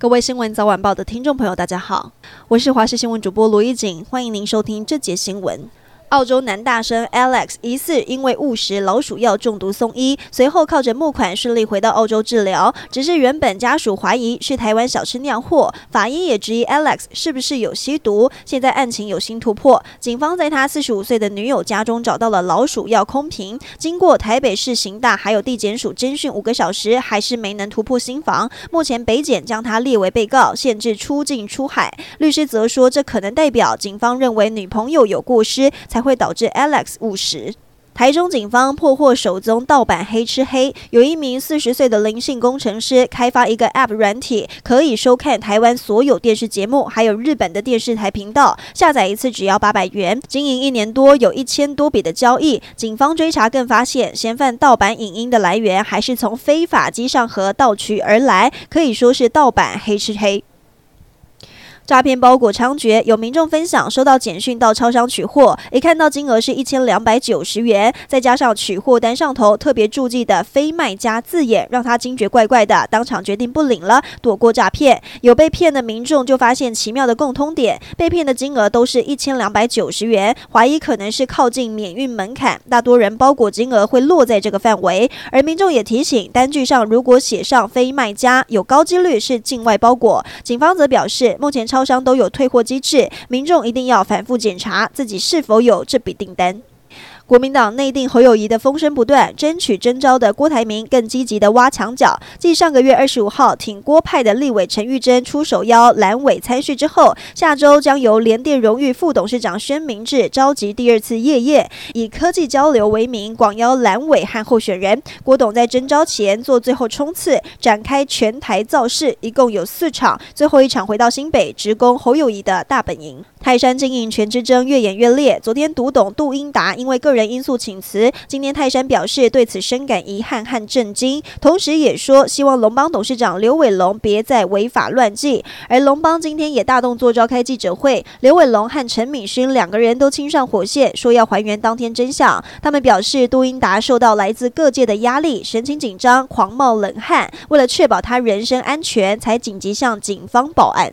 各位新闻早晚报的听众朋友，大家好，我是华视新闻主播罗一景，欢迎您收听这节新闻。澳洲男大生 Alex 疑似因为误食老鼠药中毒送医，随后靠着募款顺利回到澳洲治疗。只是原本家属怀疑是台湾小吃酿祸，法医也质疑 Alex 是不是有吸毒。现在案情有新突破，警方在他四十五岁的女友家中找到了老鼠药空瓶。经过台北市刑大还有地检署侦讯五个小时，还是没能突破心防。目前北检将他列为被告，限制出境出海。律师则说，这可能代表警方认为女朋友有过失。才才会导致 Alex 误食。台中警方破获首宗盗版黑吃黑，有一名四十岁的林姓工程师开发一个 App 软体，可以收看台湾所有电视节目，还有日本的电视台频道。下载一次只要八百元，经营一年多，有一千多笔的交易。警方追查更发现，嫌犯盗版影音的来源还是从非法机上盒盗取而来，可以说是盗版黑吃黑。诈骗包裹猖獗，有民众分享收到简讯到超商取货，一看到金额是一千两百九十元，再加上取货单上头特别注记的非卖家字眼，让他惊觉怪怪的，当场决定不领了，躲过诈骗。有被骗的民众就发现奇妙的共通点，被骗的金额都是一千两百九十元，怀疑可能是靠近免运门槛，大多人包裹金额会落在这个范围。而民众也提醒，单据上如果写上非卖家，有高几率是境外包裹。警方则表示，目前超超商都有退货机制，民众一定要反复检查自己是否有这笔订单。国民党内定侯友谊的风声不断，争取征召的郭台铭更积极的挖墙脚。继上个月二十五号挺郭派的立委陈玉珍出手邀蓝委参叙之后，下周将由联电荣誉副董事长宣明智召集第二次夜宴，以科技交流为名，广邀蓝委和候选人。郭董在征召前做最后冲刺，展开全台造势，一共有四场，最后一场回到新北，直攻侯友谊的大本营。泰山经营权之争越演越烈，昨天独董杜英达因为个人人因素请辞，今天泰山表示对此深感遗憾和震惊，同时也说希望龙邦董事长刘伟龙别再违法乱纪。而龙邦今天也大动作召开记者会，刘伟龙和陈敏勋两个人都亲上火线，说要还原当天真相。他们表示杜英达受到来自各界的压力，神情紧张，狂冒冷汗，为了确保他人身安全，才紧急向警方报案。